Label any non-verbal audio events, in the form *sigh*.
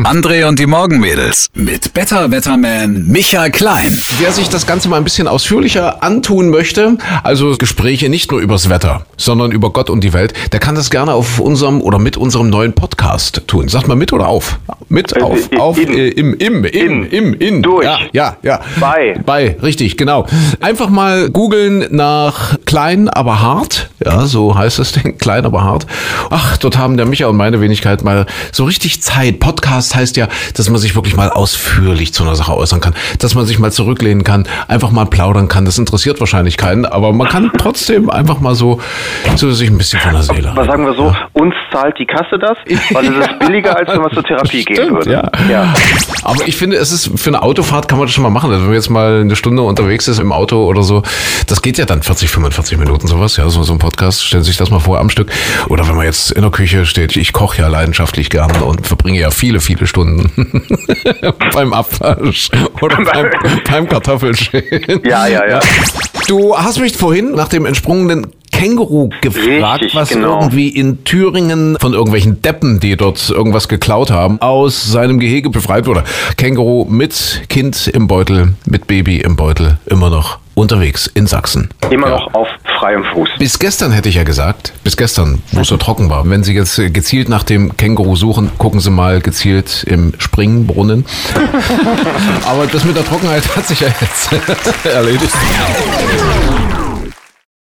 André und die Morgenmädels mit Better Wetterman Michael Klein. Wer sich das Ganze mal ein bisschen ausführlicher antun möchte, also Gespräche nicht nur übers Wetter, sondern über Gott und die Welt, der kann das gerne auf unserem oder mit unserem neuen Podcast tun. Sagt mal mit oder auf? Mit, Äh, auf, in, auf, in. äh, im, im, im, In. im, in. Durch. Ja, ja, ja. Bei. Bei, richtig, genau. Einfach mal googeln nach klein, aber hart. Ja, so heißt das Ding, klein, aber hart. Ach, dort haben der Micha und meine Wenigkeit mal so richtig Zeit. Podcast heißt ja, dass man sich wirklich mal ausführlich zu einer Sache äußern kann, dass man sich mal zurücklehnen kann, einfach mal plaudern kann. Das interessiert wahrscheinlich keinen, aber man kann trotzdem einfach mal so, so sich ein bisschen von der Seele. Aber sagen wir so, uns zahlt die Kasse das, weil es ist billiger, als wenn man zur Therapie gehen Stimmt, würde. ja. ja. Aber ich finde, es ist für eine Autofahrt kann man das schon mal machen. Also wenn man jetzt mal eine Stunde unterwegs ist im Auto oder so, das geht ja dann 40, 45 Minuten sowas. Ja, so, so ein Podcast, stellen Sie sich das mal vor am Stück. Oder wenn man jetzt in der Küche steht, ich koche ja leidenschaftlich gern und verbringe ja viele, viele Stunden *laughs* beim Abwasch oder beim, *laughs* beim Kartoffelschälen. Ja, ja, ja. Du hast mich vorhin nach dem entsprungenen Känguru gefragt, Richtig, was genau. irgendwie in Thüringen von irgendwelchen Deppen, die dort irgendwas geklaut haben, aus seinem Gehege befreit wurde. Känguru mit Kind im Beutel, mit Baby im Beutel, immer noch unterwegs in Sachsen. Immer Ja. noch auf freiem Fuß. Bis gestern hätte ich ja gesagt, bis gestern, wo es so trocken war. Wenn Sie jetzt äh, gezielt nach dem Känguru suchen, gucken Sie mal gezielt im Springbrunnen. *laughs* Aber das mit der Trockenheit hat sich ja jetzt *laughs* erledigt.